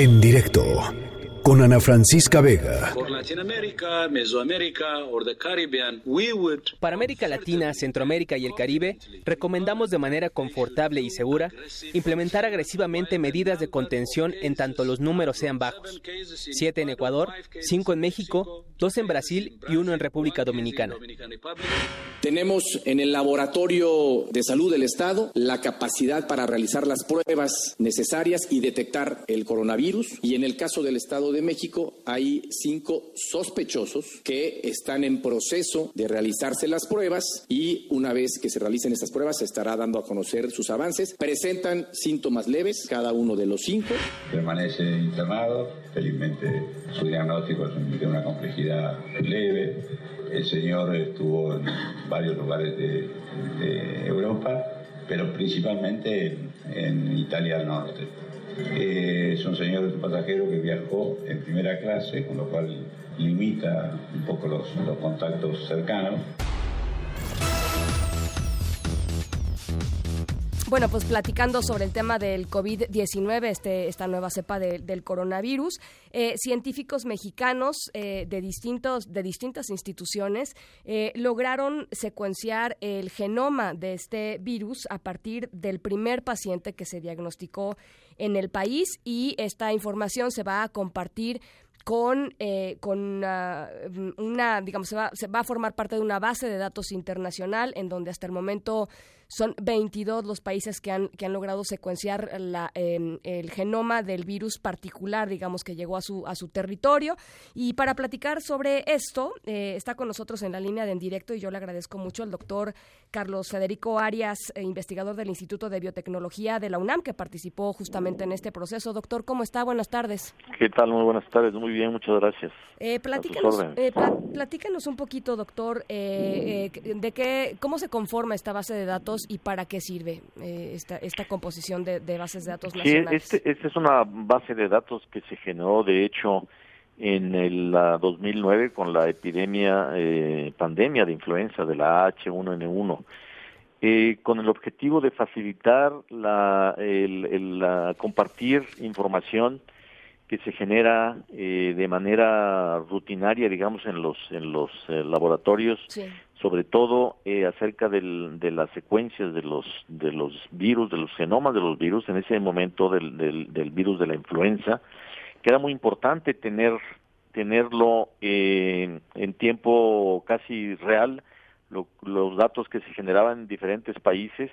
En directo con Ana Francisca Vega. Para América Latina, Centroamérica y el Caribe, recomendamos de manera confortable y segura implementar agresivamente medidas de contención en tanto los números sean bajos. Siete en Ecuador, cinco en México, dos en Brasil y uno en República Dominicana. Tenemos en el Laboratorio de Salud del Estado la capacidad para realizar las pruebas necesarias y detectar el coronavirus y en el caso del Estado de México hay cinco sospechosos que están en proceso de realizarse las pruebas y una vez que se realicen estas pruebas se estará dando a conocer sus avances. Presentan síntomas leves cada uno de los cinco. Permanece internado, felizmente su diagnóstico es de una complejidad leve. El señor estuvo en varios lugares de, Europa, pero principalmente en Italia del Norte. Eh, es un señor pasajero que viajó en primera clase, con lo cual limita un poco los, los contactos cercanos. Bueno, pues platicando sobre el tema del COVID-19, este, esta nueva cepa del coronavirus, eh, científicos mexicanos eh, de, distintos, de distintas instituciones eh, lograron secuenciar el genoma de este virus a partir del primer paciente que se diagnosticó en el país y esta información se va a compartir con, con una, digamos, se va, se va a formar parte de una base de datos internacional en donde hasta el momento son 22 los países que han, que han logrado secuenciar la, em, el genoma del virus particular, digamos, que llegó a su, a su territorio. Y para platicar sobre esto, eh, está con nosotros en la línea de en directo y yo le agradezco mucho al doctor Carlos Federico Arias, eh, investigador del Instituto de Biotecnología de la UNAM, que participó justamente en este proceso. Doctor, ¿cómo está? Buenas tardes. ¿Qué tal? Muy buenas tardes. Muy bien, muchas gracias. Eh, platícanos, eh, platícanos un poquito, doctor, de qué, cómo se conforma esta base de datos y para qué sirve eh, esta, esta composición de, bases de datos nacionales. Sí, este, esta es una base de datos que se generó, de hecho, en el 2009 con la epidemia, eh, pandemia de influenza de la H1N1, eh, con el objetivo de facilitar la, el, compartir información que se genera de manera rutinaria, digamos, en los en los laboratorios sobre todo eh, acerca del, de las secuencias de los de los virus, de los genomas de los virus, en ese momento del, del, virus de la influenza, que era muy importante tener tenerlo eh, en tiempo casi real, los datos que se generaban en diferentes países,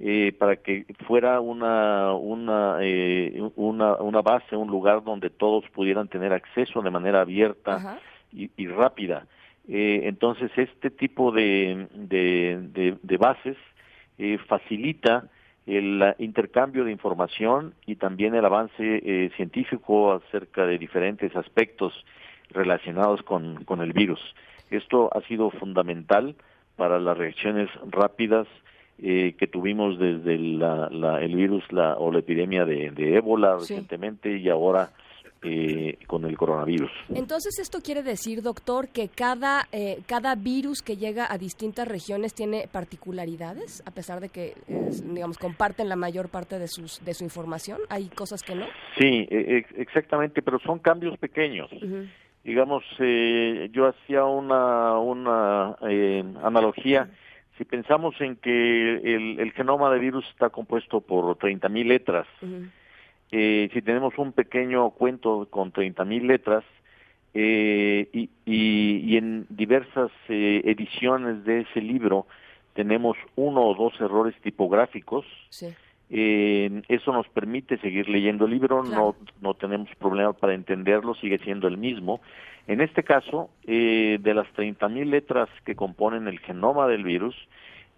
eh, para que fuera una una, una una base, un lugar donde todos pudieran tener acceso de manera abierta y, y rápida. Eh, entonces, este tipo de, de, bases eh, facilita el intercambio de información y también el avance eh, científico acerca de diferentes aspectos relacionados con, con el virus. Esto ha sido fundamental para las reacciones rápidas que tuvimos desde la, el virus la, o la epidemia de, ébola recientemente y ahora eh, con el coronavirus. Entonces, esto quiere decir, doctor, que cada, eh, cada virus que llega a distintas regiones tiene particularidades, a pesar de que, digamos, comparten la mayor parte de, sus, de su información. ¿Hay cosas que no? Sí, e, e, exactamente, pero son cambios pequeños. Digamos, eh, yo hacía una, una analogía. Si pensamos en que el, el, genoma de virus está compuesto por 30.000 letras, eh, si tenemos un pequeño cuento con 30.000 letras eh, y, y, en diversas eh, ediciones de ese libro tenemos uno o dos errores tipográficos, eso nos permite seguir leyendo el libro, no, no tenemos problema para entenderlo, sigue siendo el mismo. En este caso, de las 30.000 letras que componen el genoma del virus,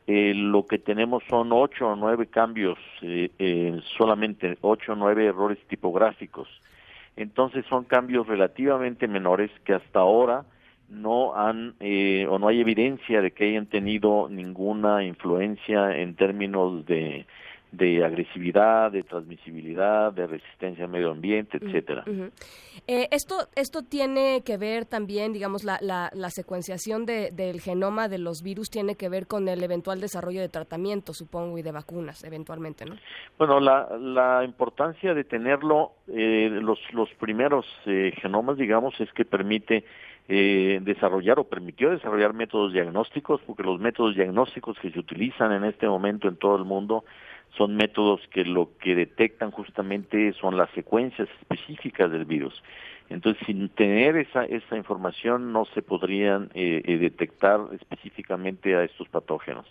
eh, lo que tenemos son ocho o nueve cambios, eh, eh, solamente ocho o nueve errores tipográficos. Entonces son cambios relativamente menores que hasta ahora no han o no hay evidencia de que hayan tenido ninguna influencia en términos de, de agresividad, de transmisibilidad, de resistencia al medio ambiente, etcétera. Eh, esto esto tiene que ver también, digamos, la, la, secuenciación del genoma de los virus tiene que ver con el eventual desarrollo de tratamiento, supongo, y de vacunas, eventualmente, ¿no? Bueno, la, la importancia de tenerlo, eh, los los primeros eh, genomas, digamos, es que permite eh, desarrollar o permitió desarrollar métodos diagnósticos, porque los métodos diagnósticos que se utilizan en este momento en todo el mundo son métodos que lo que detectan justamente son las secuencias específicas del virus. Entonces, sin tener esa, esa información no se podrían eh, eh, detectar específicamente a estos patógenos.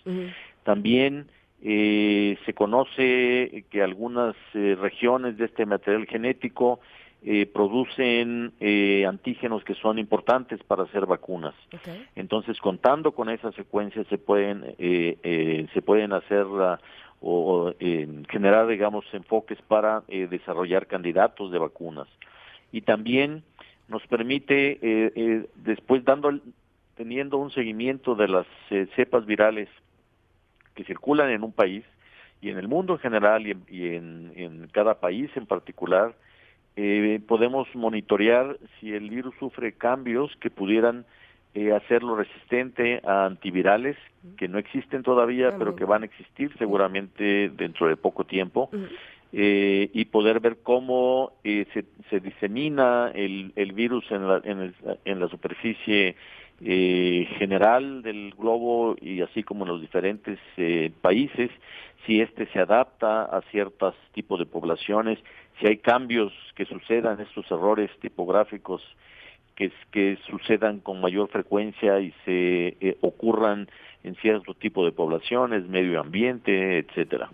También eh, se conoce que algunas regiones de este material genético eh, producen eh, antígenos que son importantes para hacer vacunas. Entonces, contando con esas secuencias se pueden eh, eh se pueden hacer o, generar, digamos, enfoques para desarrollar candidatos de vacunas. Y también nos permite, después dando teniendo un seguimiento de las cepas virales que circulan en un país y en el mundo en general y en cada país en particular, eh, podemos monitorear si el virus sufre cambios que pudieran eh, hacerlo resistente a antivirales que no existen todavía, pero que van a existir seguramente dentro de poco tiempo. Eh, y poder ver cómo eh, se, se, disemina el, el virus en la, en, el, en la superficie eh, general del globo y así como en los diferentes eh, países, si éste se adapta a ciertos tipos de poblaciones, si hay cambios que sucedan, estos errores tipográficos que, que sucedan con mayor frecuencia y se eh, ocurran en cierto tipo de poblaciones, medio ambiente, etcétera.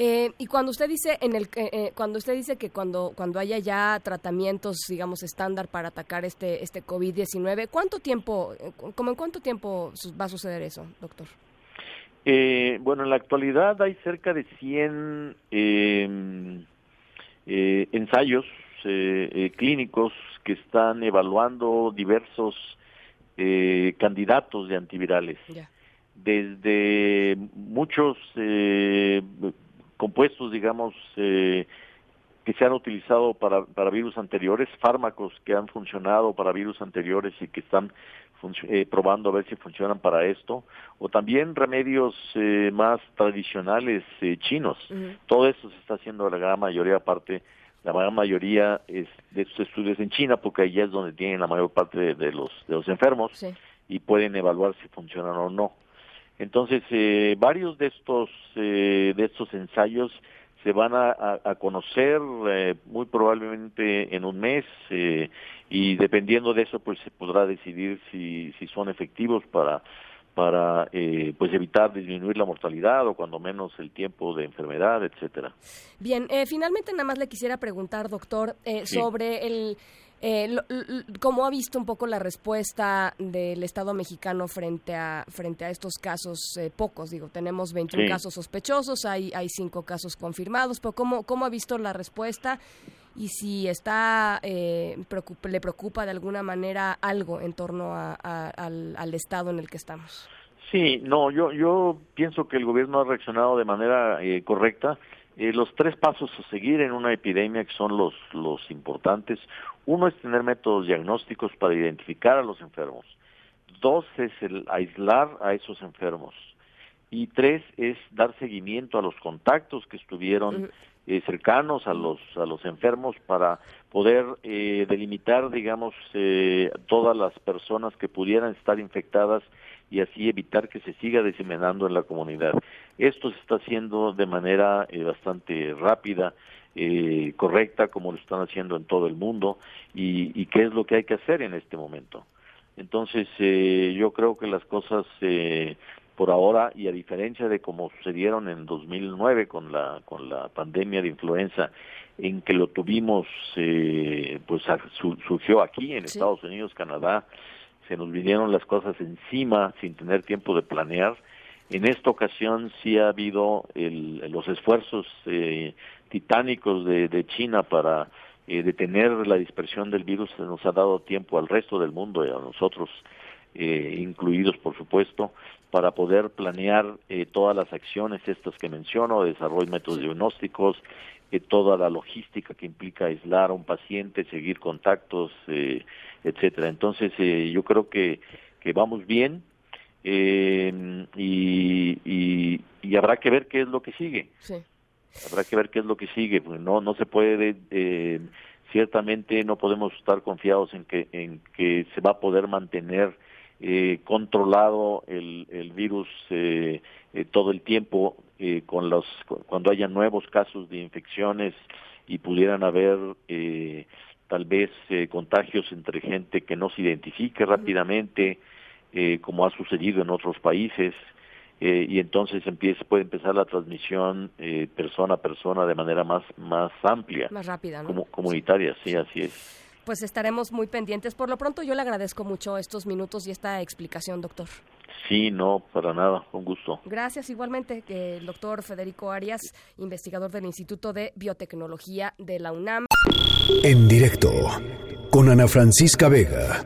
Eh, y cuando usted dice en el eh, cuando usted dice que cuando cuando haya ya tratamientos digamos estándar para atacar este este COVID-19, ¿cuánto tiempo como en cuánto tiempo va a suceder eso, doctor? bueno, en la actualidad hay cerca de 100 em, eh, ensayos eh, eh, clínicos que están evaluando diversos eh, candidatos de antivirales. Desde muchos compuestos, digamos, que se han utilizado para, para virus anteriores, fármacos que han funcionado para virus anteriores y que están probando a ver si funcionan para esto, o también remedios más tradicionales chinos. Todo eso se está haciendo la gran mayoría parte la gran mayoría es de estos estudios en China porque allá es donde tienen la mayor parte de, los de los enfermos y pueden evaluar si funcionan o no. Entonces eh, varios de estos eh, de estos ensayos se van a, a, conocer eh, muy probablemente en un mes y dependiendo de eso pues se podrá decidir si si son efectivos para para eh, pues evitar disminuir la mortalidad o cuando menos el tiempo de enfermedad, etcétera. Bien, eh, finalmente nada más le quisiera preguntar, doctor, eh, sobre el eh, ¿Cómo ha visto un poco la respuesta del Estado mexicano frente a frente a estos casos pocos? Digo, tenemos 21 casos sospechosos, hay hay cinco casos confirmados, pero ¿cómo cómo ha visto la respuesta y si está eh, le preocupa de alguna manera algo en torno al, estado en el que estamos. Sí, no, yo yo pienso que el gobierno ha reaccionado de manera eh, correcta. Eh, los tres pasos a seguir en una epidemia que son los los importantes. Uno es tener métodos diagnósticos para identificar a los enfermos. Dos es el aislar a esos enfermos. Y tres es dar seguimiento a los contactos que estuvieron eh, cercanos a los a los enfermos para poder eh, delimitar digamos eh, todas las personas que pudieran estar infectadas y así evitar que se siga diseminando en la comunidad. Esto se está haciendo de manera bastante rápida correcta como lo están haciendo en todo el mundo y, y qué es lo que hay que hacer en este momento. Entonces yo creo que las cosas por ahora y a diferencia de como sucedieron en 2009 con la con la pandemia de influenza en que lo tuvimos eh, pues surgió aquí en Estados Unidos Canadá se nos vinieron las cosas encima sin tener tiempo de planear. En esta ocasión sí ha habido el, los esfuerzos eh, titánicos de, de China para eh, detener la dispersión del virus nos ha dado tiempo al resto del mundo y a nosotros incluidos, por supuesto, para poder planear todas las acciones estas que menciono, desarrollo de métodos diagnósticos, toda la logística que implica aislar a un paciente, seguir contactos, eh, etcétera. Entonces, eh, yo creo que, que vamos bien eh, y, y, habrá que ver qué es lo que sigue. Habrá que ver qué es lo que sigue. Pues no, no se puede, eh, ciertamente no podemos estar confiados en que, en que se va a poder mantener eh, controlado el, el virus eh, eh, todo el tiempo eh, con los cuando haya nuevos casos de infecciones y pudieran haber eh, tal vez eh, contagios entre gente que no se identifique rápidamente como ha sucedido en otros países y entonces empieza puede empezar la transmisión eh, persona a persona de manera más más amplia más rápida ¿no? como comunitaria sí. así es pues estaremos muy pendientes por lo pronto yo le agradezco mucho estos minutos y esta explicación doctor Sí, no, para nada, un gusto. Gracias igualmente, el doctor Federico Arias, investigador del Instituto de Biotecnología de la UNAM. En directo, con Ana Francisca Vega.